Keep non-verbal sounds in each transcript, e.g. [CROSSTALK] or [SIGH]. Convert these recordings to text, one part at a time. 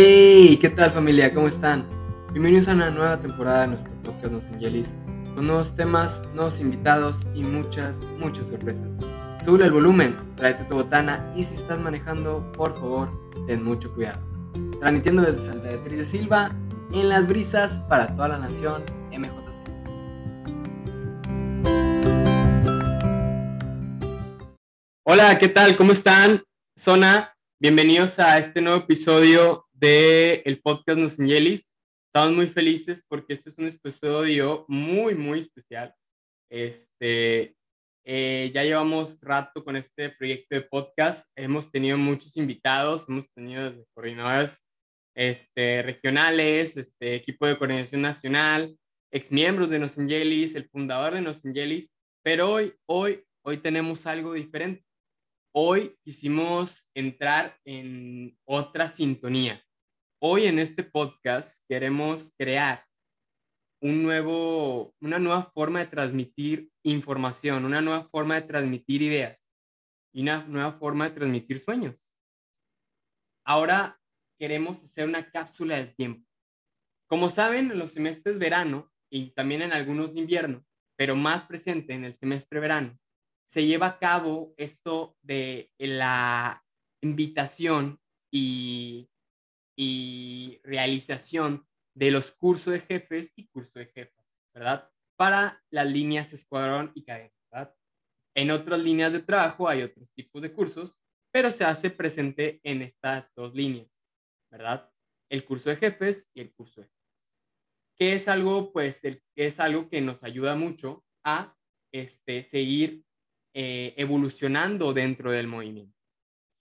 ¡Hey! ¿Qué tal familia? ¿Cómo están? Bienvenidos a una nueva temporada de nuestro podcast Los Angelis, con nuevos temas, nuevos invitados y muchas, muchas sorpresas. Sube el volumen, tráete tu botana y si estás manejando, por favor, ten mucho cuidado. Transmitiendo desde Santa Beatriz de Silva, en las brisas para toda la nación, MJC. Hola, ¿qué tal? ¿Cómo están? Zona, bienvenidos a este nuevo episodio del el podcast Nos Angelis. Estamos muy felices porque este es un episodio muy, muy especial. Este, eh, ya llevamos rato con este proyecto de podcast. Hemos tenido muchos invitados, hemos tenido coordinadores este, regionales, este, equipo de coordinación nacional, exmiembros de Nos Angelis, el fundador de Nos Angelis, pero hoy, hoy, hoy tenemos algo diferente. Hoy quisimos entrar en otra sintonía. Hoy en este podcast queremos crear un nuevo, una nueva forma de transmitir información, una nueva forma de transmitir ideas y una nueva forma de transmitir sueños. Ahora queremos hacer una cápsula del tiempo. Como saben, en los semestres verano y también en algunos de invierno, pero más presente en el semestre verano, se lleva a cabo esto de la invitación y y realización de los cursos de jefes y cursos de jefas, ¿verdad? Para las líneas escuadrón y cadena, ¿verdad? En otras líneas de trabajo hay otros tipos de cursos, pero se hace presente en estas dos líneas, ¿verdad? El curso de jefes y el curso de. Que es algo, pues, el, es algo que nos ayuda mucho a este, seguir eh, evolucionando dentro del movimiento.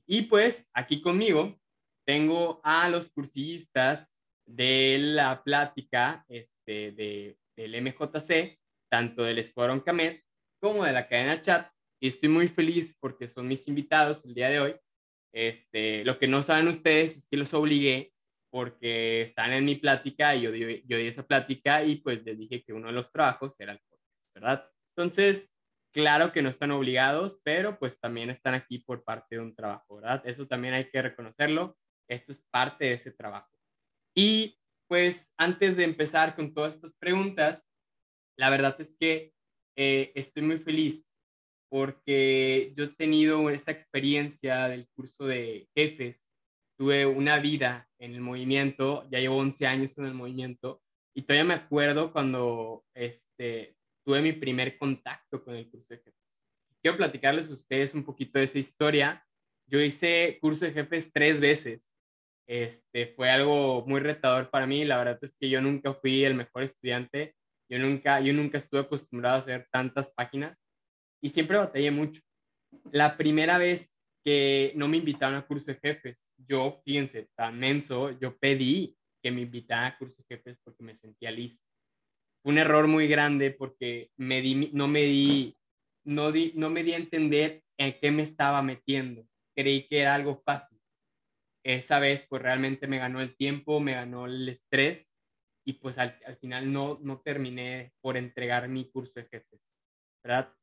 Y pues aquí conmigo tengo a los cursillistas de la plática este, de, del MJC, tanto del Escuadrón Camet como de la cadena chat, y estoy muy feliz porque son mis invitados el día de hoy. Este, lo que no saben ustedes es que los obligué porque están en mi plática y yo di, yo di esa plática y pues les dije que uno de los trabajos era el podcast, ¿verdad? Entonces, claro que no están obligados, pero pues también están aquí por parte de un trabajo, ¿verdad? Eso también hay que reconocerlo esto es parte de ese trabajo. Y pues antes de empezar con todas estas preguntas, la verdad es que eh, estoy muy feliz porque yo he tenido esta experiencia del curso de jefes, tuve una vida en el movimiento, ya llevo 11 años en el movimiento y todavía me acuerdo cuando este, tuve mi primer contacto con el curso de jefes. Quiero platicarles a ustedes un poquito de esa historia. Yo hice curso de jefes tres veces este, fue algo muy retador para mí. La verdad es que yo nunca fui el mejor estudiante. Yo nunca, yo nunca estuve acostumbrado a hacer tantas páginas y siempre batallé mucho. La primera vez que no me invitaron a curso de jefes, yo, fíjense, tan menso, yo pedí que me invitaran a curso de jefes porque me sentía listo. Fue un error muy grande porque me di, no me di, no di, no me di a entender en qué me estaba metiendo. Creí que era algo fácil esa vez pues realmente me ganó el tiempo, me ganó el estrés y pues al, final no, no terminé por entregar mi curso de jefes, ¿verdad?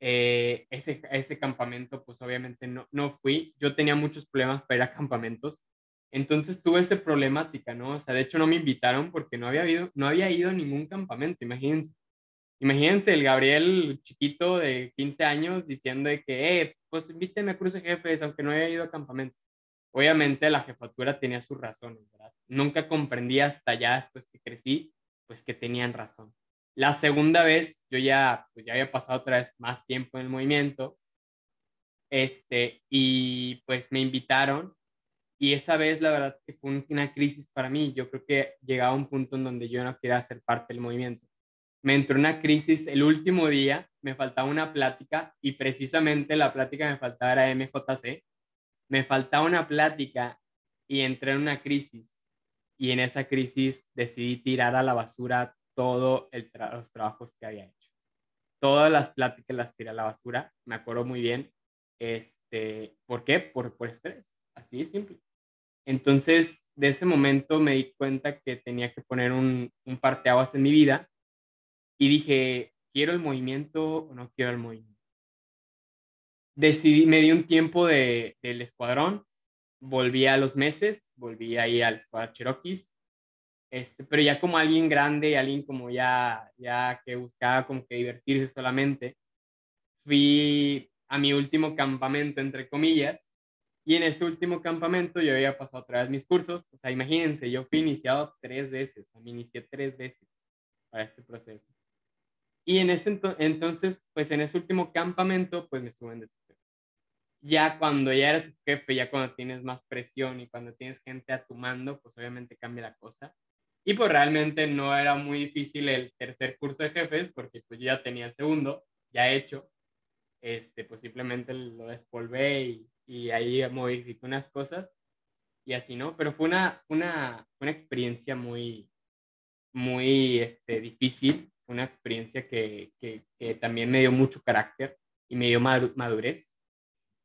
Eh, ese, ese campamento pues obviamente no, no fui, yo tenía muchos problemas para ir a campamentos, entonces tuve esa problemática, ¿no? O sea, de hecho no me invitaron porque no había, habido, no había ido a ningún campamento, imagínense. Imagínense el Gabriel chiquito de 15 años diciendo de que, eh, pues invíteme a curso de jefes aunque no haya ido a campamento. Obviamente la jefatura tenía sus razones. Nunca comprendí hasta ya después que crecí, pues que tenían razón. La segunda vez, yo ya, pues ya había pasado otra vez más tiempo en el movimiento, este, y pues me invitaron, y esa vez la verdad que fue una crisis para mí, yo creo que llegaba un punto en donde yo no quería ser parte del movimiento. Me entró una crisis el último día, me faltaba una plática, y precisamente la plática que me faltaba era MJC, me faltaba una plática y entré en una crisis. Y en esa crisis decidí tirar a la basura todos los trabajos que había hecho. Todas las pláticas las tiré a la basura, me acuerdo muy bien. Este, ¿Por qué? Por, por estrés, así de simple. Entonces, de ese momento me di cuenta que tenía que poner un, un parteaguas en mi vida y dije, ¿quiero el movimiento o no quiero el movimiento? Decidí, me di un tiempo de, del escuadrón, volví a los meses, volví ahí al Squad Cherokees, este, pero ya como alguien grande, alguien como ya, ya que buscaba como que divertirse solamente, fui a mi último campamento, entre comillas, y en ese último campamento yo había pasado otra vez mis cursos, o sea, imagínense, yo fui iniciado tres veces, me inicié tres veces para este proceso. Y en ese entonces, pues en ese último campamento, pues me suben de. Ya cuando ya eres jefe, ya cuando tienes más presión y cuando tienes gente a tu mando, pues obviamente cambia la cosa. Y pues realmente no era muy difícil el tercer curso de jefes, porque pues ya tenía el segundo, ya hecho. Este, pues simplemente lo despolvé y, y ahí modifiqué unas cosas y así, ¿no? Pero fue una, una, una experiencia muy, muy este, difícil, una experiencia que, que, que, también me dio mucho carácter y me dio madurez.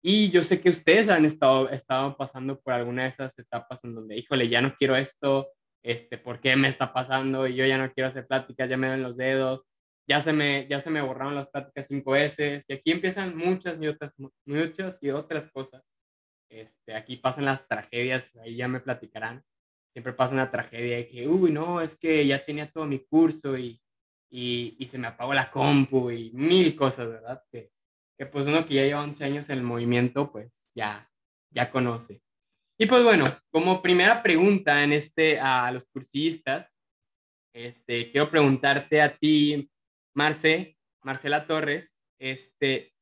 Y yo sé que ustedes han estado, estado pasando por alguna de esas etapas en donde, híjole, ya no quiero esto, este, ¿por qué me está pasando? Y yo ya no quiero hacer pláticas, ya me dan los dedos, ya se me, ya se me borraron las pláticas cinco veces. Y aquí empiezan muchas y otras, muchas y otras cosas. Este, aquí pasan las tragedias, ahí ya me platicarán. Siempre pasa una tragedia de que, uy, no, es que ya tenía todo mi curso y, y, y se me apagó la compu y mil cosas, ¿verdad? Que pues uno que ya lleva 11 años en el movimiento, pues ya, ya conoce. Y pues bueno, como primera pregunta en este, a los cursistas, este, quiero preguntarte a ti, Marce, Marcela Torres, este,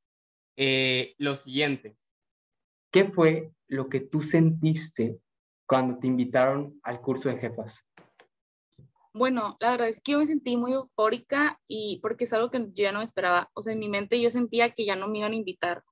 eh, lo siguiente. ¿Qué fue lo que tú sentiste cuando te invitaron al curso de jefas? Bueno, la verdad es que yo me sentí muy eufórica y porque es algo que yo ya no esperaba. O sea, en mi mente yo sentía que ya no me iban a invitar.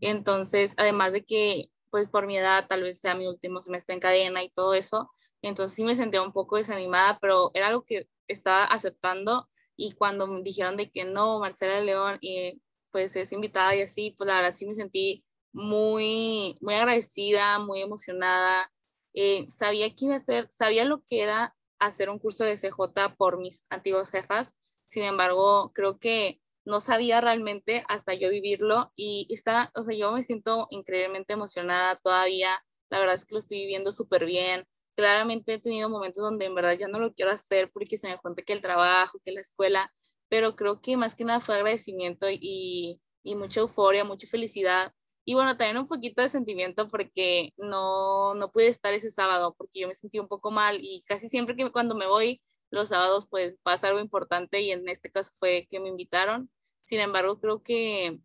Entonces, además de que pues por mi edad tal vez sea mi último semestre en cadena y todo eso. Entonces sí me sentía un poco desanimada, pero era algo que estaba aceptando y cuando me dijeron de que no, Marcela León, y pues es invitada y así, pues la verdad sí me sentí muy, muy agradecida, muy emocionada. Eh, sabía quién hacer, sabía lo que era hacer un curso de CJ por mis antiguos jefas. Sin embargo, creo que no sabía realmente hasta yo vivirlo y está, o sea, yo me siento increíblemente emocionada todavía, la verdad es que lo estoy viviendo súper bien, claramente he tenido momentos donde en verdad ya no lo quiero hacer porque se me cuenta que el trabajo, que la escuela, pero creo que más que nada fue agradecimiento y, y mucha euforia, mucha felicidad y bueno, también un poquito de sentimiento porque no, no pude estar ese sábado porque yo me sentí un poco mal y casi siempre que cuando me voy los sábados pues pasa algo importante y en este caso fue que me invitaron sin embargo, creo que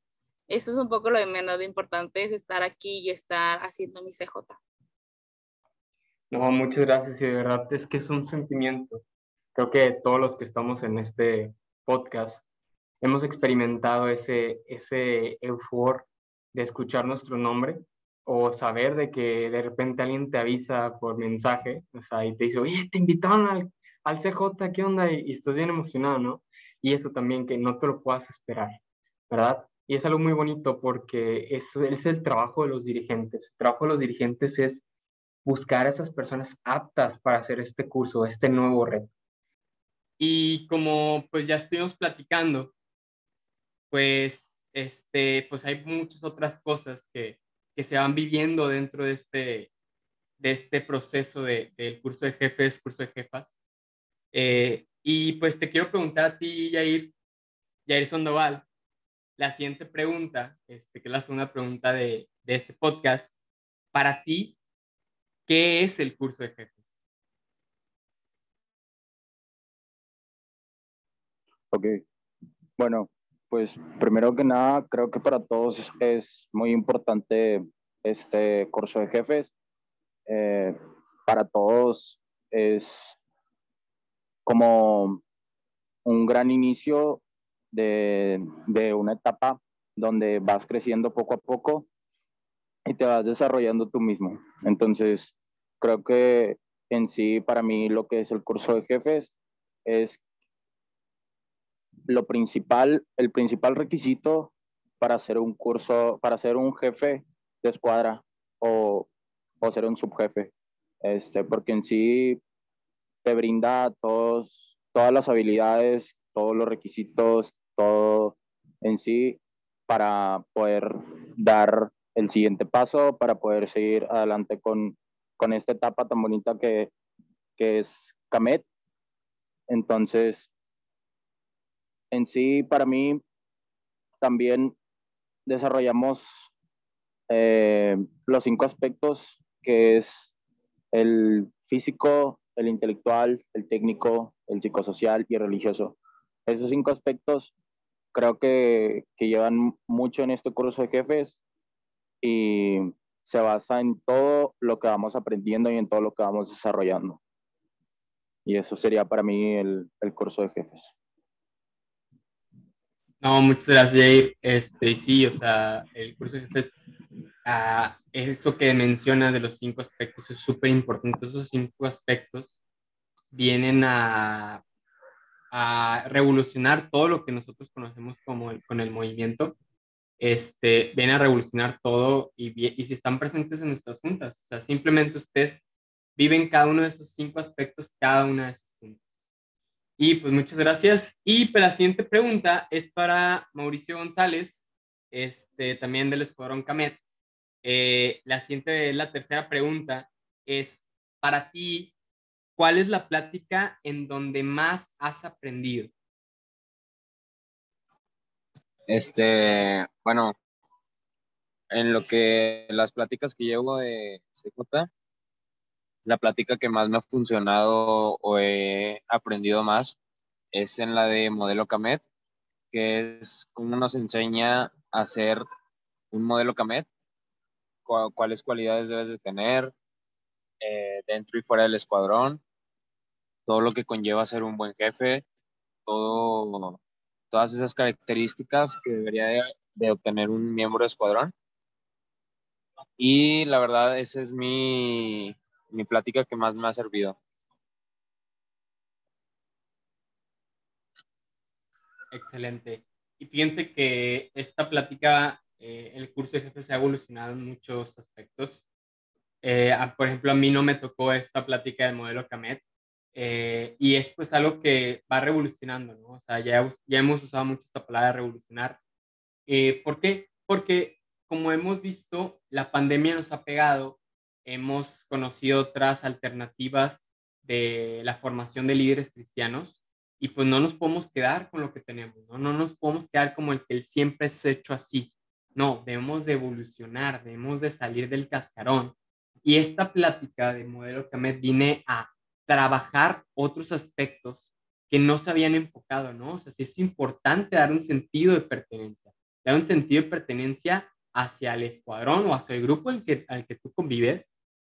eso es un poco lo de menos de importante, es estar aquí y estar haciendo mi CJ. No, muchas gracias y de verdad es que es un sentimiento. Creo que todos los que estamos en este podcast hemos experimentado ese, ese eufor de escuchar nuestro nombre o saber de que de repente alguien te avisa por mensaje, o sea, y te dice, oye, te invitaron al, al CJ, ¿qué onda? Y, y estás bien emocionado, ¿no? y eso también que no te lo puedas esperar, ¿verdad? Y es algo muy bonito porque eso es el trabajo de los dirigentes. El trabajo de los dirigentes es buscar a esas personas aptas para hacer este curso, este nuevo reto. Y como pues ya estuvimos platicando, pues, este, pues hay muchas otras cosas que, que se van viviendo dentro de este, de este proceso de, del curso de jefes, curso de jefas. Eh, y pues te quiero preguntar a ti, Jair, Jair Sandoval, la siguiente pregunta, este, que es la segunda pregunta de, de este podcast. Para ti, ¿qué es el curso de jefes? Ok, bueno, pues primero que nada, creo que para todos es muy importante este curso de jefes. Eh, para todos es como un gran inicio de, de una etapa donde vas creciendo poco a poco y te vas desarrollando tú mismo. Entonces, creo que en sí, para mí, lo que es el curso de jefes es lo principal, el principal requisito para hacer un curso, para ser un jefe de escuadra o, o ser un subjefe. Este, porque en sí, te brinda todos, todas las habilidades, todos los requisitos, todo en sí para poder dar el siguiente paso, para poder seguir adelante con, con esta etapa tan bonita que, que es CAMET. Entonces, en sí, para mí, también desarrollamos eh, los cinco aspectos, que es el físico, el intelectual, el técnico, el psicosocial y el religioso. Esos cinco aspectos creo que, que llevan mucho en este curso de jefes y se basa en todo lo que vamos aprendiendo y en todo lo que vamos desarrollando. Y eso sería para mí el, el curso de jefes. No, muchas gracias, Jair. Este, sí, o sea, el curso de jefes, uh, eso que mencionas de los cinco aspectos es súper importante. Esos cinco aspectos vienen a, a, revolucionar todo lo que nosotros conocemos como el, con el movimiento. Este, vienen a revolucionar todo y, y si están presentes en nuestras juntas. O sea, simplemente ustedes viven cada uno de esos cinco aspectos, cada una de sus y pues muchas gracias. Y pues, la siguiente pregunta es para Mauricio González, este, también del Escuadrón Camet. Eh, la siguiente, la tercera pregunta es, para ti, ¿cuál es la plática en donde más has aprendido? Este, bueno, en lo que las pláticas que llevo de CJ, la plática que más me ha funcionado o he aprendido más es en la de modelo CAMET, que es cómo nos enseña a hacer un modelo CAMET, cuáles cualidades debes de tener eh, dentro y fuera del escuadrón, todo lo que conlleva ser un buen jefe, todo, todas esas características que debería de, de obtener un miembro de escuadrón. Y la verdad, esa es mi, mi plática que más me ha servido. Excelente. Y piense que esta plática, eh, el curso de jefe se ha evolucionado en muchos aspectos. Eh, por ejemplo, a mí no me tocó esta plática del modelo CAMET eh, y es pues algo que va revolucionando, ¿no? O sea, ya, ya hemos usado mucho esta palabra revolucionar. ¿Por qué? Porque como hemos visto, la pandemia nos ha pegado hemos conocido otras alternativas de la formación de líderes cristianos y pues no nos podemos quedar con lo que tenemos, ¿no? No nos podemos quedar como el que él siempre es hecho así. No, debemos de evolucionar, debemos de salir del cascarón. Y esta plática de modelo me viene a trabajar otros aspectos que no se habían enfocado, ¿no? O sea, sí es importante dar un sentido de pertenencia, dar un sentido de pertenencia hacia el escuadrón o hacia el grupo al que, al que tú convives,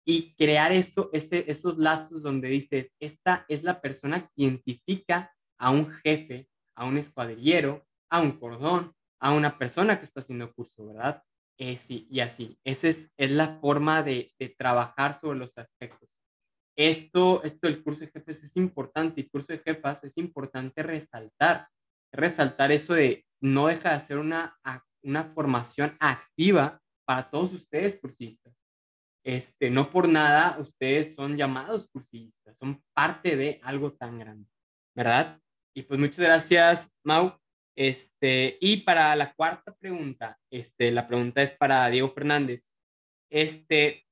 y crear eso, esos lazos donde dices, esta es la persona que identifica a un jefe, a un escuadrillero, a un cordón, a una persona que está haciendo curso, ¿verdad? Eh, sí, y así. Esa es, es la forma de, de, trabajar sobre los aspectos. Esto, esto del curso de jefes es importante y curso de jefas es importante resaltar, resaltar eso de no deja de ser una, una formación activa para todos ustedes cursistas este, no por nada ustedes son llamados cursistas, son parte de algo tan grande, ¿verdad? Y pues muchas gracias, Mau. Este, y para la cuarta pregunta, este, la pregunta es para Diego Fernández. Este,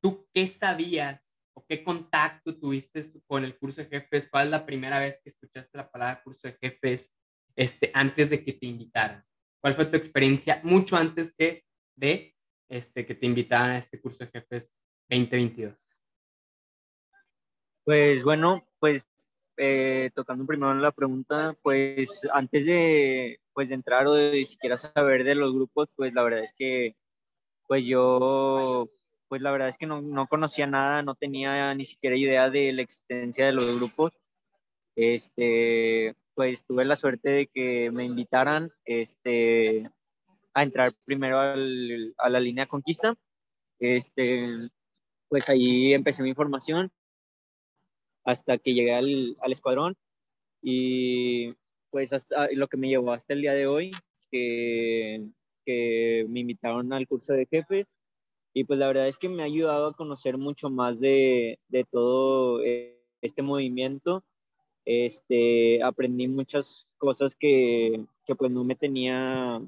¿tú qué sabías o qué contacto tuviste con el curso de jefes? ¿Cuál es la primera vez que escuchaste la palabra curso de jefes este, antes de que te invitaran? ¿Cuál fue tu experiencia mucho antes que de este, que te invitaran a este curso de jefes 2022? Pues bueno, pues eh, tocando primero la pregunta, pues antes de, pues, de entrar o de siquiera saber de los grupos, pues la verdad es que pues yo, pues la verdad es que no, no conocía nada, no tenía ni siquiera idea de la existencia de los grupos. Este, pues tuve la suerte de que me invitaran, este, a entrar primero al, a la línea conquista. Este, pues ahí empecé mi formación hasta que llegué al, al escuadrón y pues hasta lo que me llevó hasta el día de hoy, que, que me invitaron al curso de jefes y pues la verdad es que me ha ayudado a conocer mucho más de, de todo este movimiento. Este, aprendí muchas cosas que, que pues no me tenía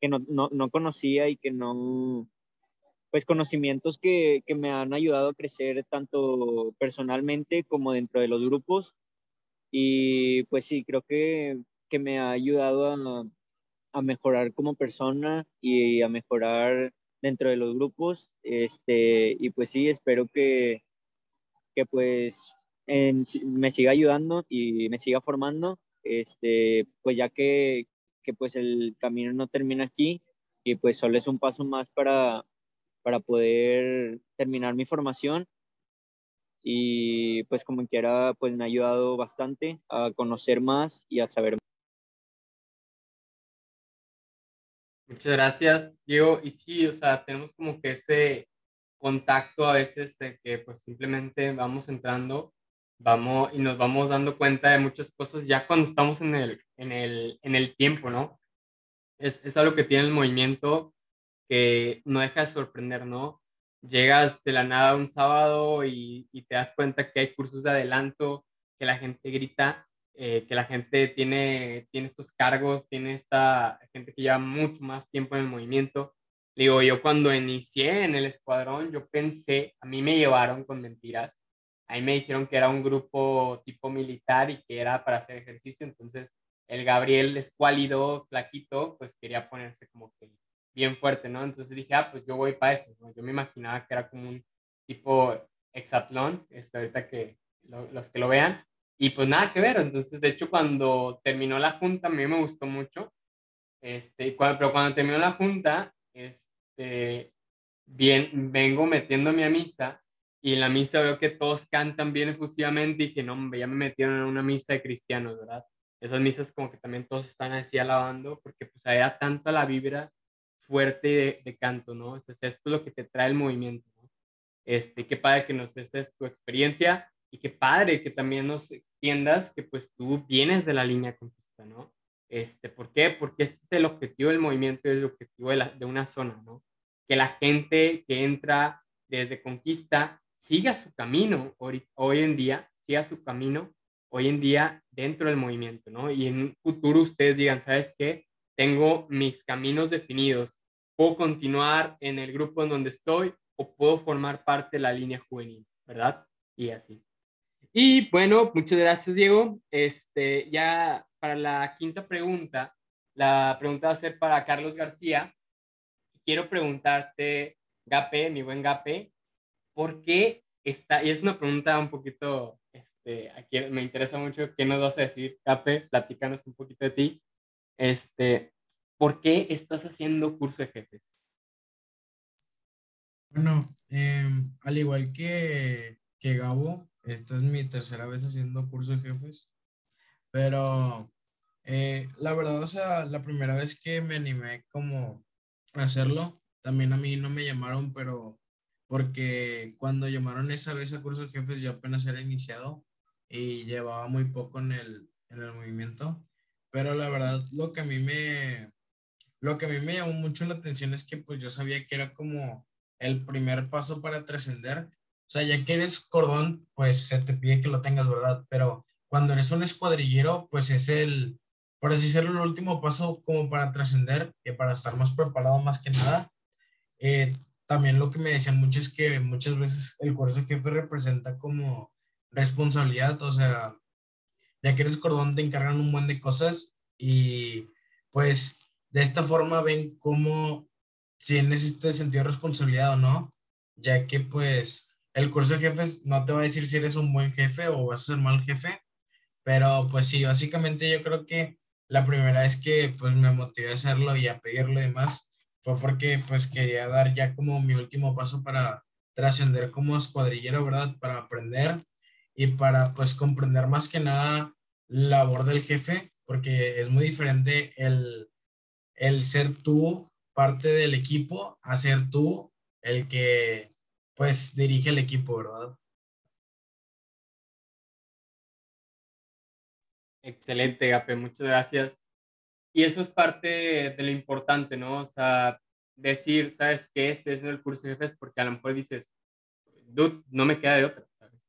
que no, no, no, conocía y que no, pues conocimientos que, que, me han ayudado a crecer tanto personalmente como dentro de los grupos. Y pues sí, creo que, que me ha ayudado a, a, mejorar como persona y a mejorar dentro de los grupos. Este, y pues sí, espero que, que pues en, me siga ayudando y me siga formando, este, pues ya que, que pues el camino no termina aquí y pues solo es un paso más para, para poder terminar mi formación y pues como quiera pues me ha ayudado bastante a conocer más y a saber más. Muchas gracias, Diego. Y sí, o sea, tenemos como que ese contacto a veces de que pues simplemente vamos entrando, vamos y nos vamos dando cuenta de muchas cosas ya cuando estamos en el, en el, en el tiempo, ¿no? Es, es algo que tiene el movimiento que no deja de sorprender, ¿no? Llegas de la nada un sábado y, y te das cuenta que hay cursos de adelanto, que la gente grita, eh, que la gente tiene, tiene estos cargos, tiene esta gente que lleva mucho más tiempo en el movimiento. Digo, yo cuando inicié en el escuadrón, yo pensé, a mí me llevaron con mentiras. A mí me dijeron que era un grupo tipo militar y que era para hacer ejercicio. Entonces, el Gabriel escuálido, flaquito, pues quería ponerse como que bien fuerte, ¿no? Entonces dije, ah, pues yo voy para eso, ¿no? Yo me imaginaba que era como un tipo hexatlón, este, ahorita que los que lo vean, y pues nada que ver, entonces de hecho cuando terminó la junta, a mí me gustó mucho, este, pero cuando terminó la junta, este, bien, vengo metiéndome a misa, y en la misa veo que todos cantan bien efusivamente, y dije, no, hombre, ya me metieron en una misa de cristianos, ¿verdad? Esas misas como que también todos están así alabando, porque pues era tanta la vibra fuerte de, canto, ¿no? esto es lo que te trae el movimiento, ¿no? Este, qué padre que nos des tu experiencia y qué padre que también nos extiendas que pues tú vienes de la línea conquista, ¿no? Este, ¿Por qué? Porque este es el objetivo del movimiento, el objetivo de, la, de una zona, ¿no? Que la gente que entra desde conquista siga su camino hoy, en día, siga su camino hoy en día dentro del movimiento, ¿no? Y en un futuro ustedes digan, ¿sabes qué? Tengo mis caminos definidos, puedo continuar en el grupo en donde estoy o puedo formar parte de la línea juvenil, ¿verdad? Y así. Y bueno, muchas gracias, Diego. Este, ya para la quinta pregunta, la pregunta va a ser para Carlos García. Quiero preguntarte, Gape, mi buen Gape, ¿por qué está, y es una pregunta un poquito, este, aquí me interesa mucho, ¿qué nos vas a decir, Gape? Platícanos un poquito de ti. Este, ¿por qué estás haciendo curso de jefes? Bueno, em, al igual que, que Gabo, esta es mi tercera vez haciendo curso de jefes, pero eh, la verdad, o sea, la primera vez que me animé como a hacerlo, también a mí no me llamaron, pero porque cuando llamaron esa vez a curso de jefes yo apenas era iniciado y llevaba muy poco en el, en el movimiento, pero la verdad lo que a mí me, lo que a mí me llamó mucho la atención es que pues yo sabía que era como el primer paso para trascender. O sea, ya que eres cordón, pues se te pide que lo tengas, ¿verdad? Pero cuando eres un escuadrillero, pues es el, por así decirlo, el último paso como para trascender, que para estar más preparado más que nada. Eh, también lo que me decían mucho es que muchas veces el curso jefe representa como responsabilidad, o sea, ya que eres cordón te encargan un buen de cosas y pues de esta forma ven cómo tienes este sentido de responsabilidad o no, ya que pues el curso de jefes no te va a decir si eres un buen jefe o vas a ser mal jefe, pero pues sí, básicamente yo creo que la primera vez que pues me motivé a hacerlo y a pedirlo y demás fue porque pues quería dar ya como mi último paso para trascender como escuadrillero, ¿verdad? Para aprender y para pues comprender más que nada la labor del jefe, porque es muy diferente el el ser tú parte del equipo a ser tú el que pues dirige el equipo, ¿verdad? Excelente, Gape, muchas gracias. Y eso es parte de lo importante, ¿no? O sea, decir, ¿sabes qué? Este es el curso de jefes porque a lo mejor dices, dude, no me queda de otra, ¿sabes?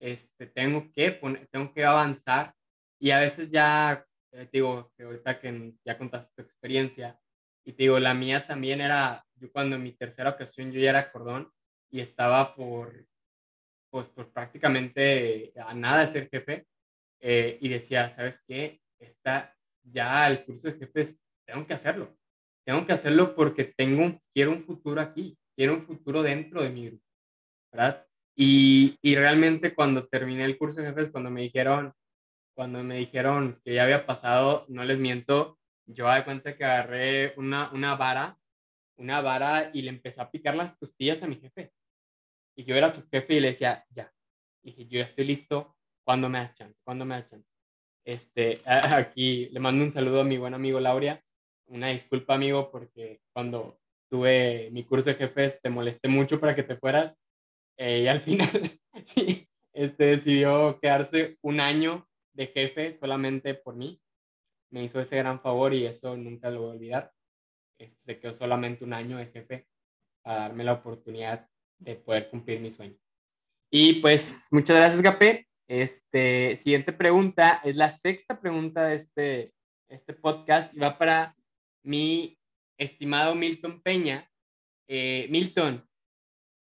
Este, tengo que poner, tengo que avanzar y a veces ya eh, te digo, que ahorita que ya contaste tu experiencia, y te digo, la mía también era yo cuando en mi tercera ocasión yo ya era cordón y estaba por, pues, por prácticamente a nada ser jefe eh, y decía, ¿sabes qué? Está ya el curso de jefes, tengo que hacerlo. Tengo que hacerlo porque tengo, quiero un futuro aquí, quiero un futuro dentro de mi grupo, ¿verdad? Y, y realmente cuando terminé el curso de jefes, cuando me dijeron, cuando me dijeron que ya había pasado, no les miento, yo de cuenta que agarré una, una vara, una vara y le empecé a picar las costillas a mi jefe. Y yo era su jefe y le decía, ya. Y yo ya estoy listo, ¿cuándo me das chance? ¿Cuándo me das chance? Este, [LAUGHS] aquí le mando un saludo a mi buen amigo Lauria. Una disculpa, amigo, porque cuando tuve mi curso de jefes te molesté mucho para que te fueras. Eh, y al [LAUGHS] final, sí, este decidió quedarse un año de jefe solamente por mí. Me hizo ese gran favor y eso nunca lo voy a olvidar. Este, se quedó solamente un año de jefe para darme la oportunidad de poder cumplir mi sueño. Y pues muchas gracias, Gapé. Este, siguiente pregunta es la sexta pregunta de este, este podcast y va para mi estimado Milton Peña. Eh, Milton,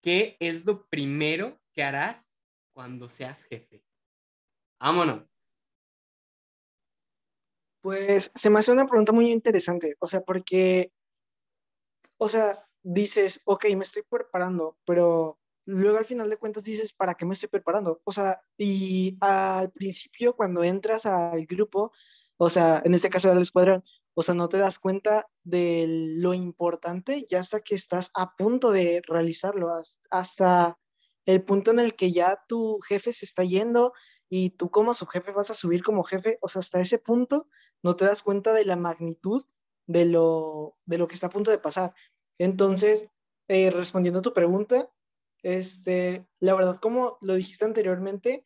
¿qué es lo primero que harás cuando seas jefe? Vámonos. Pues se me hace una pregunta muy interesante, o sea, porque, o sea, dices, ok, me estoy preparando, pero luego al final de cuentas dices, ¿para qué me estoy preparando? O sea, y al principio cuando entras al grupo, o sea, en este caso del escuadrón, o sea, no te das cuenta de lo importante ya hasta que estás a punto de realizarlo, hasta el punto en el que ya tu jefe se está yendo y tú como subjefe vas a subir como jefe, o sea, hasta ese punto no te das cuenta de la magnitud de lo, de lo que está a punto de pasar. Entonces, eh, respondiendo a tu pregunta, este, la verdad, como lo dijiste anteriormente,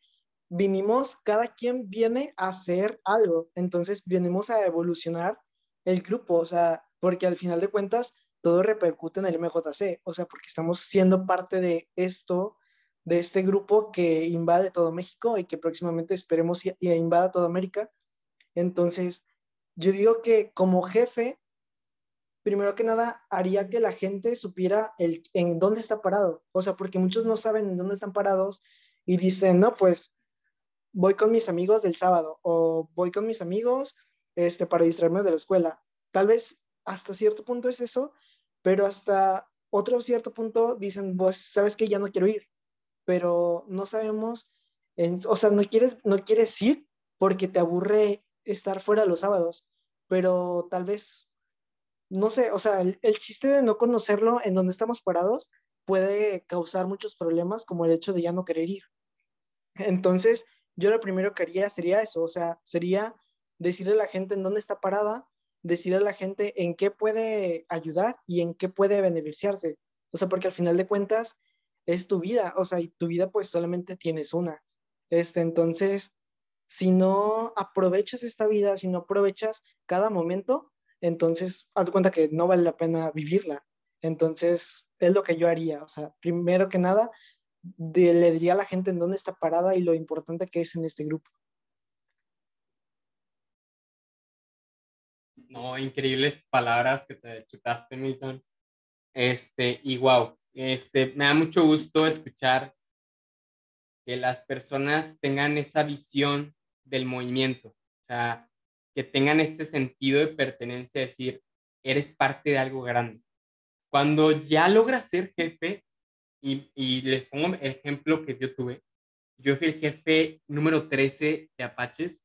vinimos, cada quien viene a hacer algo, entonces venimos a evolucionar el grupo, o sea, porque al final de cuentas todo repercute en el MJC, o sea, porque estamos siendo parte de esto, de este grupo que invade todo México y que próximamente esperemos y, invada toda América. Entonces, yo digo que como jefe, primero que nada, haría que la gente supiera el, en dónde está parado. O sea, porque muchos no saben en dónde están parados y dicen, no, pues voy con mis amigos del sábado o voy con mis amigos este, para distraerme de la escuela. Tal vez hasta cierto punto es eso, pero hasta otro cierto punto dicen, pues, sabes que ya no quiero ir, pero no sabemos, o sea, no quieres, no quieres ir porque te aburre estar fuera los sábados, pero tal vez, no sé, o sea, el, chiste de no conocerlo en donde estamos parados puede causar muchos problemas como el hecho de ya no querer ir. Entonces, yo lo primero que haría sería eso, o sea, sería decirle a la gente en dónde está parada, decirle a la gente en qué puede ayudar y en qué puede beneficiarse. O sea, porque al final de cuentas es tu vida, o sea, y tu vida pues solamente tienes una. Este, entonces, si no aprovechas esta vida, si no aprovechas cada momento, entonces haz cuenta que no vale la pena vivirla. Entonces, es lo que yo haría. O sea, primero que nada, le diría a la gente en dónde está parada y lo importante que es en este grupo. No, increíbles palabras que te chutaste, Milton. Este, y wow, este, me da mucho gusto escuchar que las personas tengan esa visión del movimiento, o sea, que tengan este sentido de pertenencia, decir, eres parte de algo grande. Cuando ya logras ser jefe, y, y les pongo el ejemplo que yo tuve, yo fui el jefe número 13 de Apaches,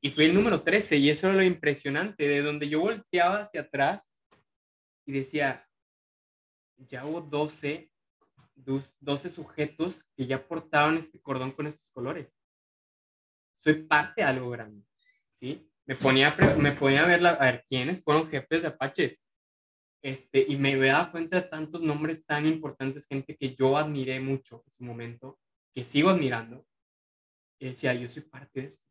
y fui el número 13, y eso era lo impresionante, de donde yo volteaba hacia atrás y decía, ya hubo 12, 12 sujetos que ya portaban este cordón con estos colores soy parte de algo grande, ¿sí? Me ponía, me ponía a, ver a ver quiénes fueron jefes de Apaches, este, y me daba cuenta de tantos nombres tan importantes, gente que yo admiré mucho en su momento, que sigo admirando, y decía, yo soy parte de esto,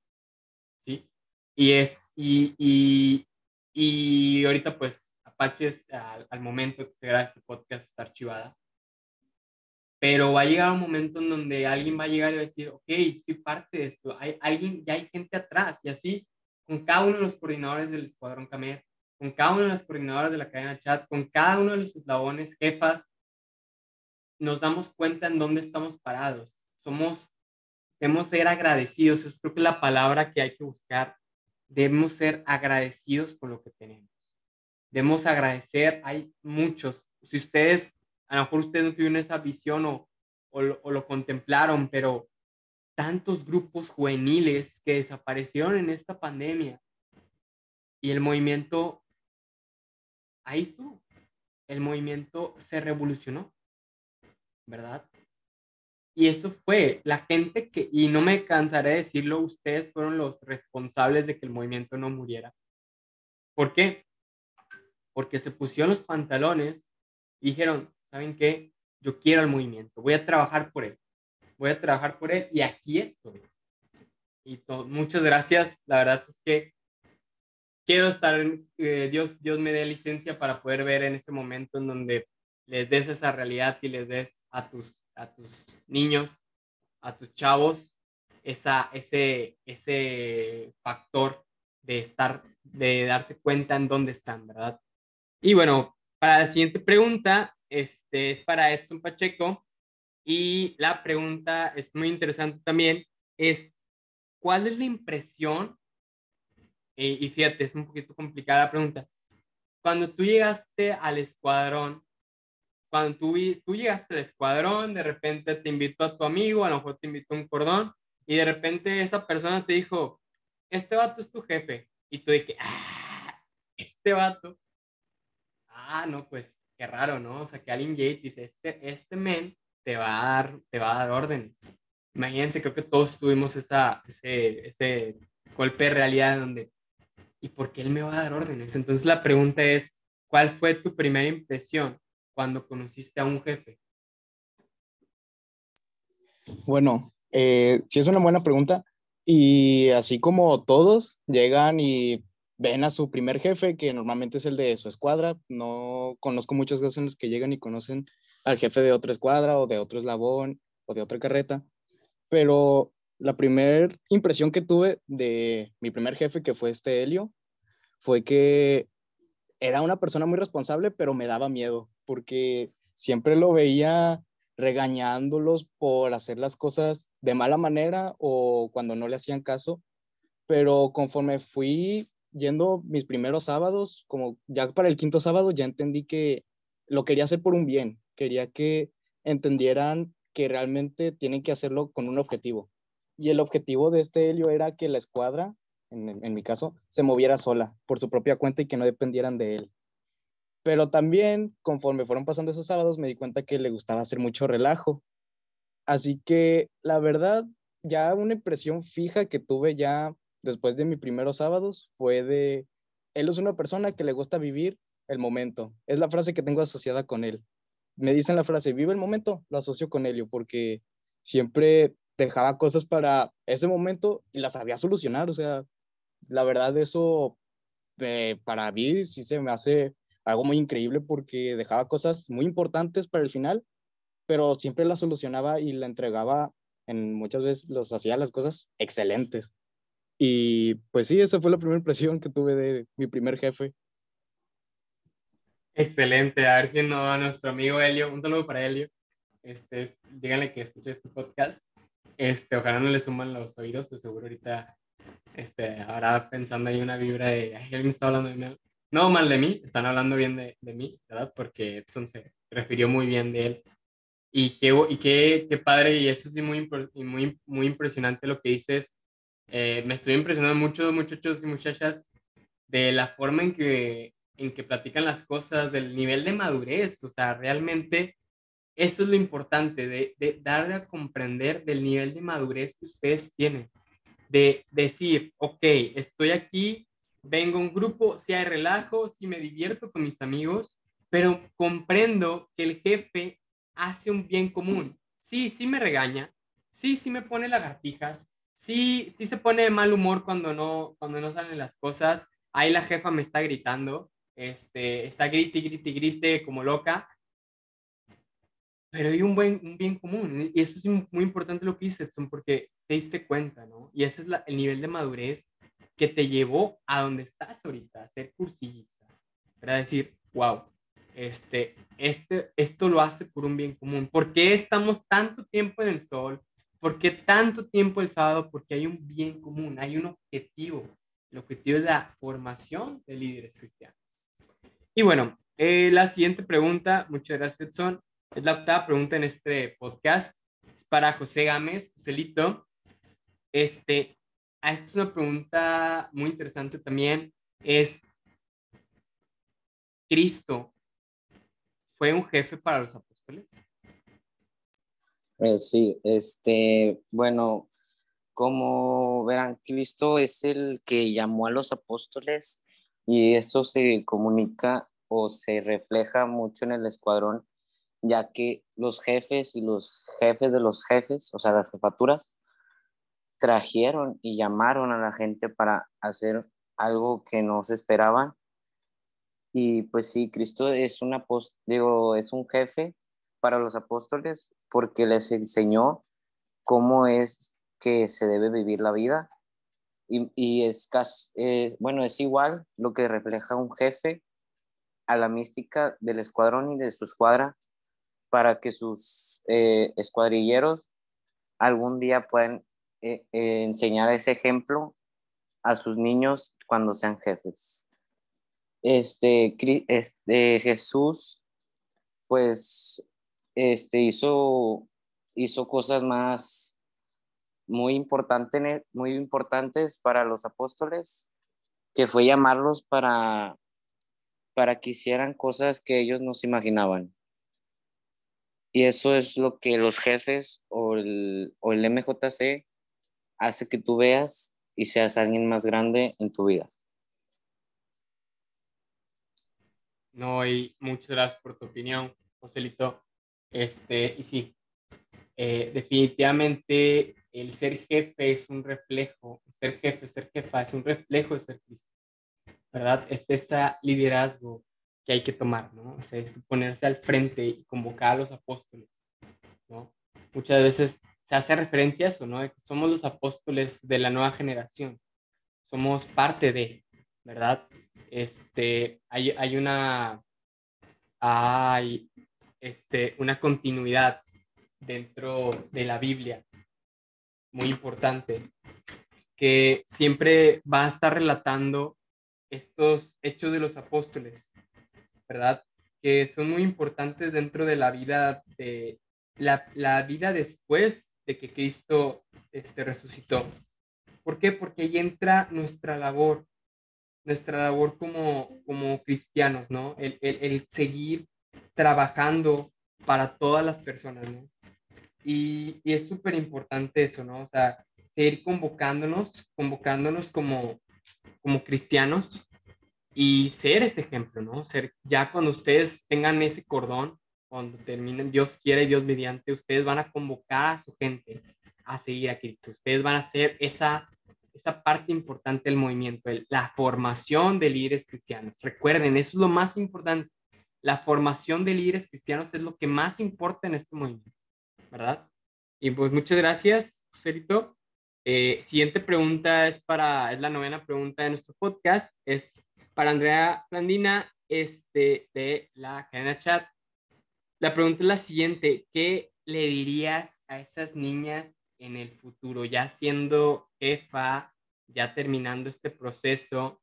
¿sí? Y es, y, y, y ahorita pues Apaches, al, al momento que se graba este podcast, está archivada, pero va a llegar un momento en donde alguien va a llegar y va a decir, ok, soy parte de esto, hay alguien, ya hay gente atrás, y así con cada uno de los coordinadores del Escuadrón Camer, con cada una de las coordinadoras de la cadena chat, con cada uno de los eslabones, jefas, nos damos cuenta en dónde estamos parados. Somos, debemos ser agradecidos, es creo que la palabra que hay que buscar. Debemos ser agradecidos con lo que tenemos. Debemos agradecer, hay muchos. Si ustedes, a lo mejor ustedes no tuvieron esa visión o, o, o lo contemplaron, pero tantos grupos juveniles que desaparecieron en esta pandemia y el movimiento, ahí estuvo, el movimiento se revolucionó, ¿verdad? Y eso fue la gente que, y no me cansaré de decirlo, ustedes fueron los responsables de que el movimiento no muriera. ¿Por qué? Porque se pusieron los pantalones y dijeron, ¿saben qué? Yo quiero el movimiento, voy a trabajar por él voy a trabajar por él y aquí estoy. Y muchas gracias, la verdad es que quiero estar, eh, Dios, Dios me dé licencia para poder ver en ese momento en donde les des esa realidad y les des a tus, a tus niños, a tus chavos, esa, ese, ese factor de estar, de darse cuenta en dónde están, ¿verdad? Y bueno, para la siguiente pregunta, este es para Edson Pacheco. Y la pregunta es muy interesante también, es, ¿cuál es la impresión? Y, fíjate, es un poquito complicada la pregunta. Cuando tú llegaste al escuadrón, cuando tú, tú llegaste al escuadrón, de repente te invitó a tu amigo, a lo mejor te invitó a un cordón, y de repente esa persona te dijo, este vato es tu jefe. Y tú de que, ah, este vato. Ah, no, pues qué raro, ¿no? O sea, que alguien Yates dice, este, este men te va a dar, te va a dar órdenes. Imagínense, creo que todos tuvimos esa, ese, golpe de realidad donde, ¿y por qué él me va a dar órdenes? Entonces la pregunta es, ¿cuál fue tu primera impresión cuando conociste a un jefe? Bueno, eh, sí es una buena pregunta. Y así como todos llegan y ven a su primer jefe, que normalmente es el de su escuadra, no conozco muchas veces que llegan y conocen al jefe de otra escuadra o de otro eslabón o de otra carreta, pero la primera impresión que tuve de mi primer jefe, que fue este Helio, fue que era una persona muy responsable, pero me daba miedo, porque siempre lo veía regañándolos por hacer las cosas de mala manera o cuando no le hacían caso, pero conforme fui yendo mis primeros sábados, como ya para el quinto sábado, ya entendí que lo quería hacer por un bien, quería que entendieran que realmente tienen que hacerlo con un objetivo. Y el objetivo de este Helio era que la escuadra, en, mi caso, se moviera sola, por su propia cuenta y que no dependieran de él. Pero también, conforme fueron pasando esos sábados, me di cuenta que le gustaba hacer mucho relajo. Así que, la verdad, ya una impresión fija que tuve ya después de mis primeros sábados fue de, él es una persona que le gusta vivir el momento. Es la frase que tengo asociada con él me dicen la frase, vive el momento, lo asocio con Helio, porque siempre dejaba cosas para ese momento y las sabía solucionar. O sea, la verdad, eso eh, para mí sí se me hace algo muy increíble porque dejaba cosas muy importantes para el final, pero siempre las solucionaba y la entregaba en muchas veces los hacía las cosas excelentes. Y pues sí, esa fue la primera impresión que tuve de mi primer jefe. Excelente, a ver si no a nuestro amigo Helio, un saludo para Helio. Este, díganle que escuche este podcast. Este, ojalá no le suman los oídos, de seguro ahorita este, ahora pensando ahí una vibra de, alguien está hablando de mí. No mal de mí, están hablando bien de, de mí, ¿verdad? Porque Edson se refirió muy bien de él. Y qué, y qué, qué padre, y eso sí muy, muy, muy impresionante lo que dices. Eh, me estoy impresionando mucho, muchachos y muchachas, de la forma en que en que platican las cosas, del nivel de madurez, o sea, realmente eso es lo importante, de, de darle a comprender del nivel de madurez que ustedes tienen, de decir, ok, estoy aquí, vengo a un grupo, si hay relajo, si me divierto con mis amigos, pero comprendo que el jefe hace un bien común. Sí, sí me regaña, sí, sí me pone lagartijas, sí, sí se pone de mal humor cuando no, cuando no salen las cosas, ahí la jefa me está gritando, este, está grite, grite, grite como loca, pero hay un, buen, un bien común. Y eso es muy importante lo que dices, porque te diste cuenta, ¿no? Y ese es el nivel de madurez que te llevó a donde estás ahorita, a ser cursista, Para decir, wow, este, este, esto lo hace por un bien común. ¿Por qué estamos tanto tiempo en el sol? ¿Por qué tanto tiempo el sábado? Porque hay un bien común, hay un objetivo. El objetivo es la formación de líderes cristianos. Y bueno, eh, la siguiente pregunta, muchas gracias Edson, es la octava pregunta en este podcast. Es para José Gámez, Joselito. Este, ah, esta es una pregunta muy interesante también. Es, ¿Cristo fue un jefe para los apóstoles? Eh, sí, este, bueno, como verán, Cristo es el que llamó a los apóstoles y esto se comunica o se refleja mucho en el escuadrón, ya que los jefes y los jefes de los jefes, o sea, las jefaturas, trajeron y llamaron a la gente para hacer algo que no se esperaba. Y pues sí, Cristo es, una digo, es un jefe para los apóstoles porque les enseñó cómo es que se debe vivir la vida. Y, y es casi, eh, bueno, es igual lo que refleja un jefe a la mística del escuadrón y de su escuadra para que sus eh, escuadrilleros algún día puedan eh, eh, enseñar ese ejemplo a sus niños cuando sean jefes. Este, este Jesús, pues, este, hizo, hizo cosas más muy, importante, muy importantes para los apóstoles, que fue llamarlos para para que hicieran cosas que ellos no se imaginaban. Y eso es lo que los jefes o el, o el MJC hace que tú veas y seas alguien más grande en tu vida. No, y muchas gracias por tu opinión, Joselito. Este, y sí, eh, definitivamente el ser jefe es un reflejo, ser jefe, ser jefa es un reflejo de ser Cristo. ¿verdad? Es ese liderazgo que hay que tomar, ¿no? O sea, es ponerse al frente y convocar a los apóstoles, ¿no? Muchas veces se hace referencia a eso, ¿no? somos los apóstoles de la nueva generación, somos parte de, ¿verdad? Este, hay, hay una, hay, este, una continuidad dentro de la Biblia muy importante que siempre va a estar relatando estos hechos de los apóstoles, ¿verdad? Que son muy importantes dentro de la vida de la, la vida después de que Cristo este, resucitó. ¿Por qué? Porque ahí entra nuestra labor, nuestra labor como, como cristianos, ¿no? El, el, el seguir trabajando para todas las personas. Y, es súper importante eso, ¿no? O sea, seguir convocándonos, convocándonos como, como cristianos y ser ese ejemplo, ¿no? Ser ya cuando ustedes tengan ese cordón, cuando terminen, Dios quiere Dios mediante, ustedes van a convocar a su gente a seguir a Cristo. Ustedes van a ser esa, esa parte importante del movimiento, la formación de líderes cristianos. Recuerden, eso es lo más importante. La formación de líderes cristianos es lo que más importa en este movimiento, ¿verdad? Y pues muchas gracias, Joselito. Eh, siguiente pregunta es para, es la novena pregunta de nuestro podcast, es para Andrea Plandina este, de la cadena chat. La pregunta es la siguiente, ¿qué le dirías a esas niñas en el futuro, ya siendo jefa, ya terminando este proceso?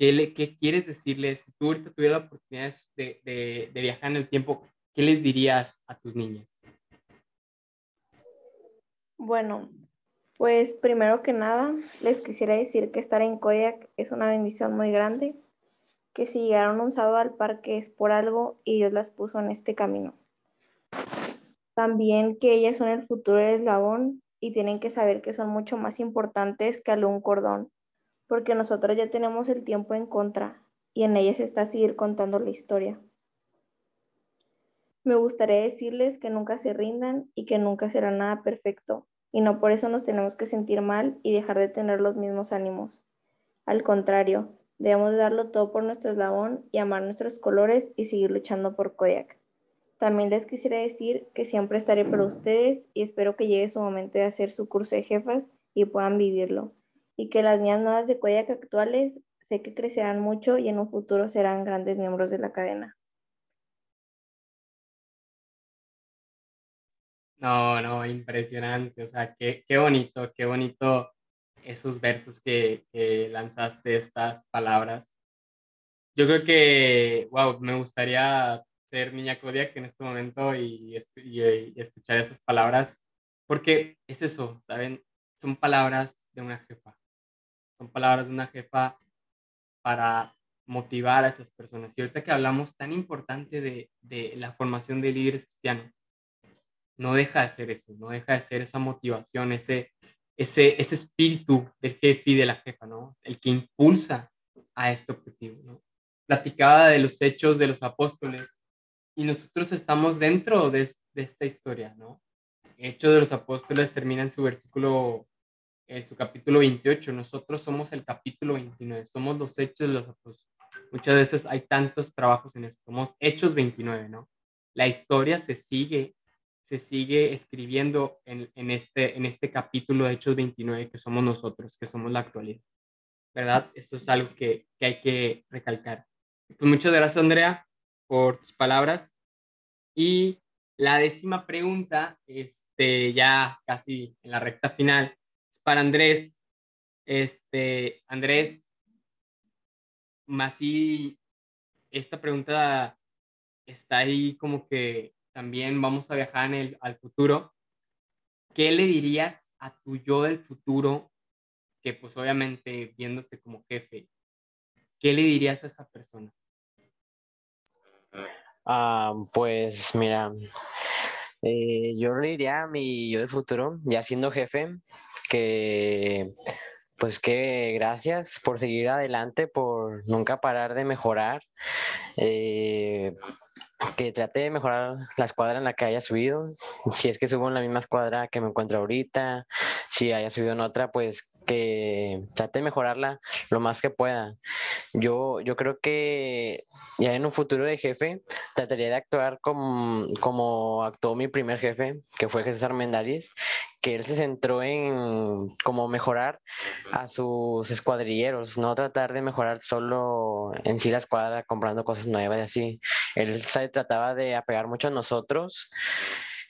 ¿Qué, quieres decirles? Si tú ahorita tuvieras la oportunidad de, de, viajar en el tiempo, ¿qué les dirías a tus niñas? Bueno, pues primero que nada, les quisiera decir que estar en Kodiak es una bendición muy grande, que si llegaron un sábado al parque es por algo y Dios las puso en este camino. También que ellas son el futuro del eslabón y tienen que saber que son mucho más importantes que un cordón, porque nosotros ya tenemos el tiempo en contra y en ellas está seguir contando la historia. Me gustaría decirles que nunca se rindan y que nunca será nada perfecto, y no por eso nos tenemos que sentir mal y dejar de tener los mismos ánimos. Al contrario, debemos darlo todo por nuestro eslabón y amar nuestros colores y seguir luchando por Kodak. También les quisiera decir que siempre estaré para ustedes y espero que llegue su momento de hacer su curso de jefas y puedan vivirlo. Y que las niñas nuevas de Kodak actuales sé que crecerán mucho y en un futuro serán grandes miembros de la cadena. No, no, impresionante. O sea, qué, qué bonito, qué bonito esos versos que, que lanzaste, estas palabras. Yo creo que, wow, me gustaría ser niña Kodiak en este momento y, y, escuchar esas palabras, porque es eso, ¿saben? Son palabras de una jefa. Son palabras de una jefa para motivar a esas personas. Y ahorita que hablamos tan importante de, de la formación de líderes cristianos, no deja de ser eso, no deja de ser esa motivación, ese, ese, ese espíritu del jefe y de la jefa, ¿no? El que impulsa a este objetivo, ¿no? Platicaba de los hechos de los apóstoles y nosotros estamos dentro de, de esta historia, ¿no? Hechos de los apóstoles termina en su versículo, en su capítulo 28, nosotros somos el capítulo 29, somos los hechos de los apóstoles. Muchas veces hay tantos trabajos en eso, somos hechos 29, ¿no? La historia se sigue se sigue escribiendo en, en, este, en este capítulo de Hechos 29, que somos nosotros, que somos la actualidad. ¿Verdad? Esto es algo que, que hay que recalcar. Pues muchas gracias, Andrea, por tus palabras. Y la décima pregunta, este, ya casi en la recta final, para Andrés. Este, Andrés, más si esta pregunta está ahí como que también vamos a viajar en el, al futuro, ¿qué le dirías a tu yo del futuro, que pues obviamente viéndote como jefe, ¿qué le dirías a esa persona? Ah, pues mira, eh, yo le diría a mi yo del futuro, ya siendo jefe, que pues que gracias por seguir adelante, por nunca parar de mejorar. Eh, que trate de mejorar la escuadra en la que haya subido. Si es que subo en la misma escuadra que me encuentro ahorita, si haya subido en otra, pues que trate de mejorarla lo más que pueda. Yo, yo creo que ya en un futuro de jefe trataría de actuar como, como actuó mi primer jefe, que fue Jesús Armendáriz, que él se centró en como mejorar a sus escuadrilleros, no tratar de mejorar solo en sí la escuadra comprando cosas nuevas y así. Él se trataba de apegar mucho a nosotros.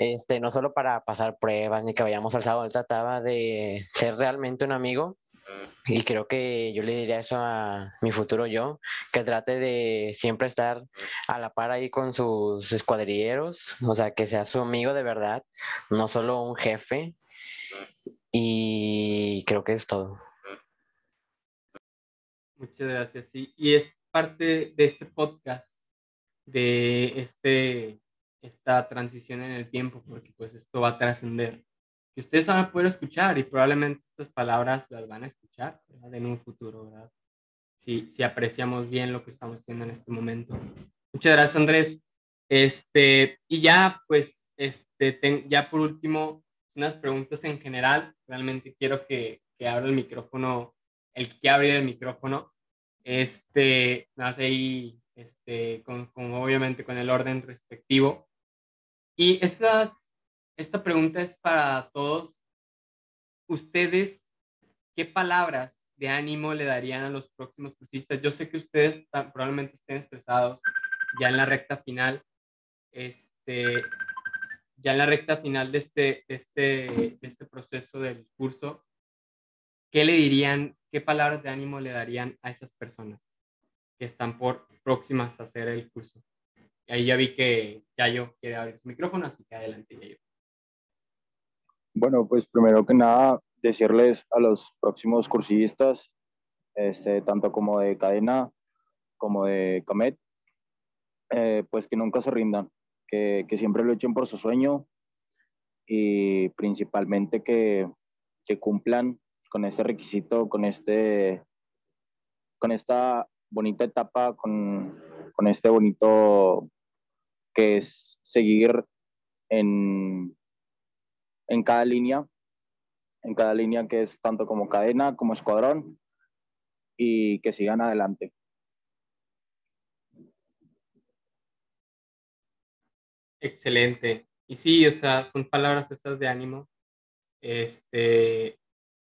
Este, no solo para pasar pruebas ni que vayamos al sábado, él trataba de ser realmente un amigo y creo que yo le diría eso a mi futuro yo, que trate de siempre estar a la par ahí con sus escuadrilleros, o sea, que sea su amigo de verdad, no solo un jefe. Y creo que es todo. Muchas gracias. y es parte de este podcast, de este, esta transición en el tiempo, porque pues esto va a trascender que ustedes van a poder escuchar y probablemente estas palabras las van a escuchar en un futuro, ¿verdad? Si, si apreciamos bien lo que estamos haciendo en este momento. Muchas gracias, Andrés. Este, y ya, pues, este, ya por último, unas preguntas en general. Realmente quiero que, que abra el micrófono, el que abre el micrófono. Este, más ahí, este, con, con, obviamente con el orden respectivo. Y esas esta pregunta es para todos. ¿Ustedes qué palabras de ánimo le darían a los próximos cursistas? Yo sé que ustedes probablemente estén estresados ya en la recta final, este, ya en la recta final de este, este, de este proceso del curso. ¿Qué le dirían, qué palabras de ánimo le darían a esas personas que están por próximas a hacer el curso? Ahí ya vi que Yayo quiere abrir su micrófono, así que adelante, Yayo. Bueno, pues primero que nada, decirles a los próximos cursistas, este, tanto como de cadena como de Camet, eh, pues que nunca se rindan, que, que, siempre luchen por su sueño y principalmente que, que cumplan con este requisito, con, este, con esta bonita etapa, con, con este bonito que es seguir en, en cada línea, en cada línea que es tanto como cadena como escuadrón y que sigan adelante. Excelente. Y sí, o sea, son palabras estas de ánimo. Este,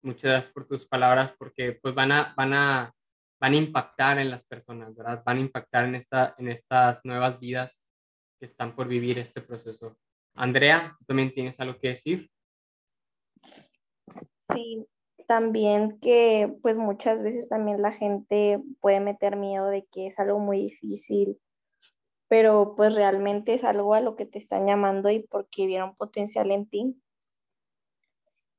muchas gracias por tus palabras porque pues van a, van a, van a impactar en las personas, ¿verdad? Van a impactar en, esta, en estas nuevas vidas que están por vivir este proceso. Andrea, ¿tú también tienes algo que decir? Sí, también que pues muchas veces también la gente puede meter miedo de que es algo muy difícil, pero pues realmente es algo a lo que te están llamando y porque vieron potencial en ti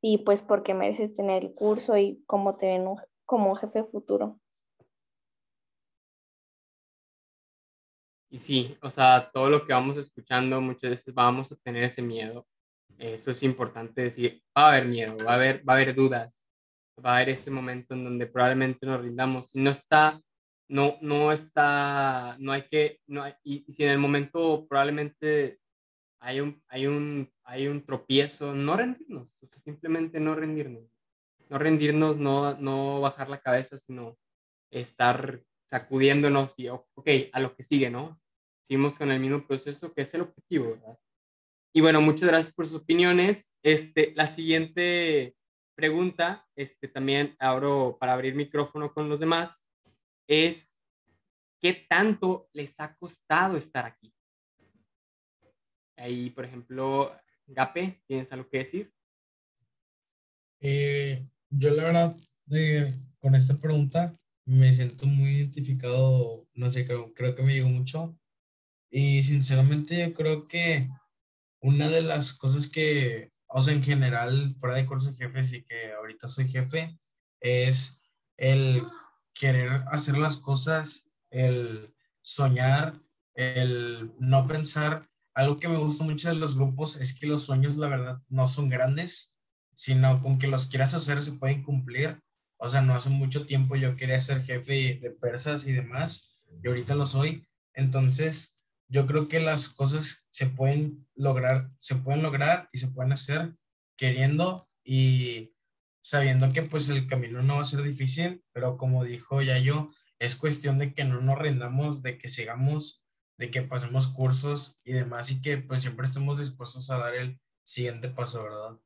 y pues porque mereces tener el curso y cómo te ven como jefe futuro. Y sí, o sea, todo lo que vamos escuchando muchas veces vamos a tener ese miedo. Eso es importante decir, va a haber miedo, va a haber, va a haber dudas, va a haber ese momento en donde probablemente nos rindamos. Si no está, no, no está, no hay que, no hay, y, si en el momento probablemente hay un, hay un, hay un tropiezo, no rendirnos, o sea, simplemente no rendirnos. No rendirnos, no, no bajar la cabeza, sino estar sacudiéndonos y, ok, a lo que sigue, ¿no? Seguimos con el mismo proceso, que es el objetivo, ¿verdad? Y bueno, muchas gracias por sus opiniones. Este, la siguiente pregunta, este, también abro para abrir micrófono con los demás, es, ¿qué tanto les ha costado estar aquí? Ahí, por ejemplo, Gape, ¿tienes algo que decir? Eh, yo la verdad, con esta pregunta, me siento muy identificado, no sé, creo, creo que me llegó mucho. Y sinceramente yo creo que una de las cosas que, o sea, en general, fuera de curso de jefes y que ahorita soy jefe, es el querer hacer las cosas, el soñar, el no pensar. Algo que me gusta mucho de los grupos es que los sueños, la verdad, no son grandes, sino con que los quieras hacer se pueden cumplir o sea, no hace mucho tiempo yo quería ser jefe de persas y demás, y ahorita lo soy. Entonces, yo creo que las cosas se pueden lograr, se pueden lograr y se pueden hacer queriendo y sabiendo que pues el camino no va a ser difícil, pero como dijo ya yo, es cuestión de que no nos rendamos, de que sigamos, de que pasemos cursos y demás y que pues siempre estemos dispuestos a dar el siguiente paso, ¿verdad?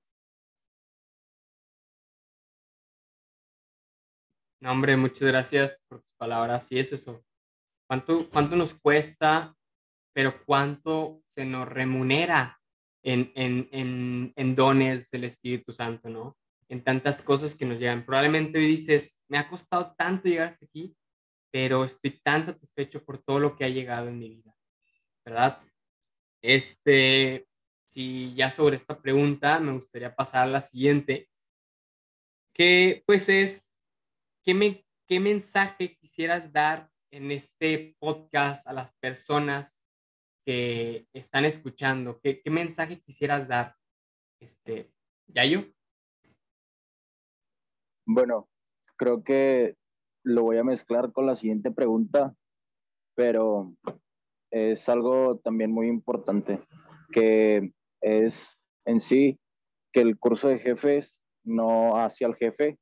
No, hombre, muchas gracias por tus palabras. Sí, es eso. ¿Cuánto, cuánto nos cuesta, pero cuánto se nos remunera en, en, en, en dones del Espíritu Santo, ¿no? En tantas cosas que nos llegan. Probablemente dices, me ha costado tanto llegar hasta aquí, pero estoy tan satisfecho por todo lo que ha llegado en mi vida, ¿verdad? Este, si ya sobre esta pregunta me gustaría pasar a la siguiente, que pues es ¿qué, ¿qué mensaje quisieras dar en este podcast a las personas que están escuchando? ¿Qué, qué mensaje quisieras dar, este, Yayo? Bueno, creo que lo voy a mezclar con la siguiente pregunta, pero es algo también muy importante, que es en sí que el curso de jefes no hacia el jefe,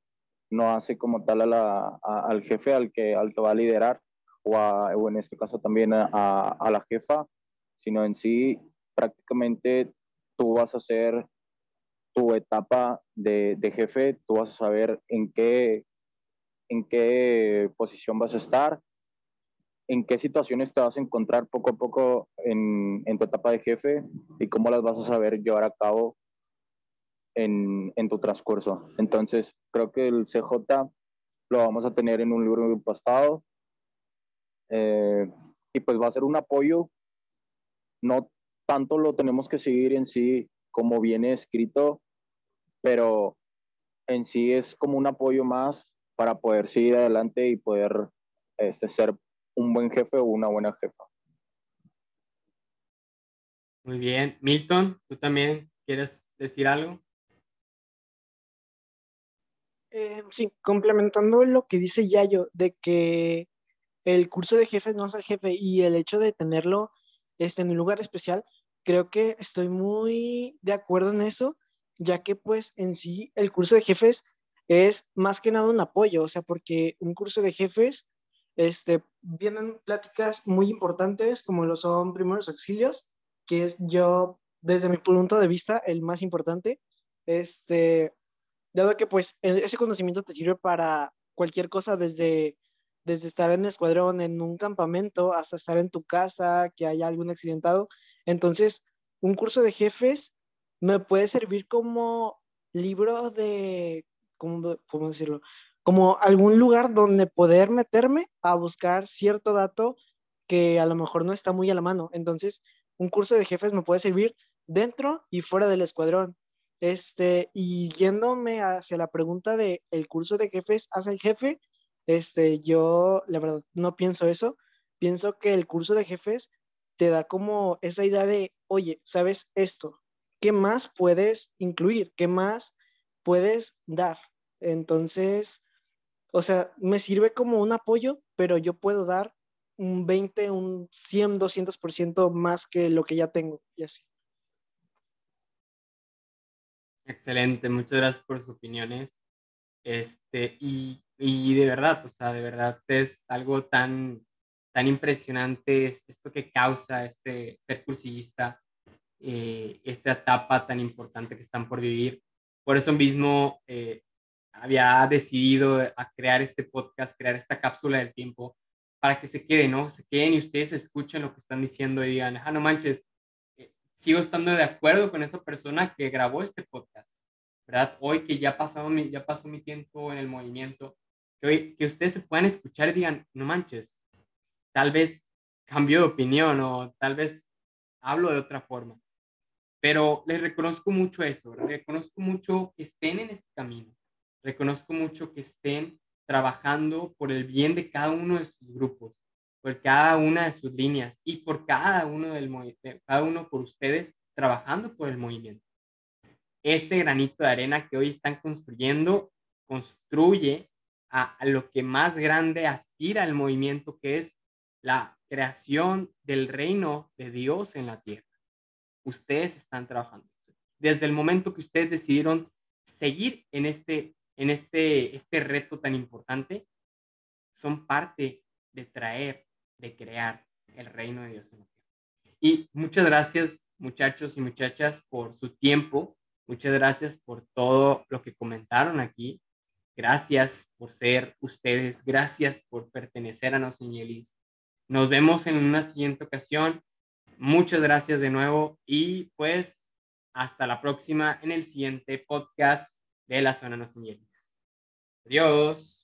no hace como tal a la, al jefe al que, al va a liderar o, o en este caso también a, a, la jefa, sino en sí prácticamente tú vas a hacer tu etapa de, de, jefe, tú vas a saber en qué, en qué posición vas a estar, en qué situaciones te vas a encontrar poco a poco en, en tu etapa de jefe y cómo las vas a saber llevar a cabo en, en, tu transcurso. Entonces, creo que el CJ lo vamos a tener en un libro impostado eh, y pues va a ser un apoyo. No tanto lo tenemos que seguir en sí como viene escrito, pero en sí es como un apoyo más para poder seguir adelante y poder este, ser un buen jefe o una buena jefa. Muy bien. Milton, ¿tú también quieres decir algo? Eh, sí, complementando lo que dice Yayo, de que el curso de jefes no es el jefe y el hecho de tenerlo este, en un lugar especial, creo que estoy muy de acuerdo en eso, ya que pues en sí el curso de jefes es más que nada un apoyo, o sea, porque un curso de jefes, este, vienen pláticas muy importantes como lo son primeros auxilios, que es yo, desde mi punto de vista, el más importante. Este, dado que pues e-, ese conocimiento te sirve para cualquier cosa desde desde estar en escuadrón, en un campamento, hasta estar en tu casa, que haya algún accidentado. Entonces, un curso de jefes me puede servir como libro de, ¿cómo, cómo decirlo? Como algún lugar donde poder meterme a buscar cierto dato que a lo mejor no está muy a la mano. Entonces, un curso de jefes me puede servir dentro y fuera del escuadrón. Este, y yéndome hacia la pregunta de el curso de jefes hace el jefe, este, yo la verdad no pienso eso. Pienso que el curso de jefes te da como esa idea de, oye, ¿sabes esto? ¿Qué más puedes incluir? ¿Qué más puedes dar? Entonces, o sea, me sirve como un apoyo, pero yo puedo dar un 20, un 100, 200% más que lo que ya tengo y así. Excelente, muchas gracias por sus opiniones. Este, y, y de verdad, o sea, de verdad es algo tan, tan impresionante esto que causa este ser cursillista, eh, esta etapa tan importante que están por vivir. Por eso mismo eh, había decidido a crear este podcast, crear esta cápsula del tiempo, para que se queden, ¿no? Se queden y ustedes escuchen lo que están diciendo y digan, ah, no manches, sigo estando de acuerdo con esa persona que grabó este podcast, ¿verdad? Hoy que ya, pasado mi, ya pasó mi tiempo en el movimiento, que, hoy, que ustedes se puedan escuchar y digan, no manches, tal vez cambio de opinión o tal vez hablo de otra forma. Pero les reconozco mucho eso, reconozco mucho que estén en este camino, reconozco mucho que estén trabajando por el bien de cada uno de sus grupos, por cada una de sus líneas y por cada uno del cada uno por ustedes trabajando por el movimiento. Ese granito de arena que hoy están construyendo construye a, a lo que más grande aspira el movimiento, que es la creación del reino de Dios en la tierra. Ustedes están trabajando. Desde el momento que ustedes decidieron seguir en este, en este, este reto tan importante, son parte de traer de crear el reino de Dios en la tierra. Y muchas gracias, muchachos y muchachas, por su tiempo. Muchas gracias por todo lo que comentaron aquí. Gracias por ser ustedes. Gracias por pertenecer a Nos Ingelis. Nos vemos en una siguiente ocasión. Muchas gracias de nuevo y pues hasta la próxima en el siguiente podcast de la zona Nos Ingelis. Adiós.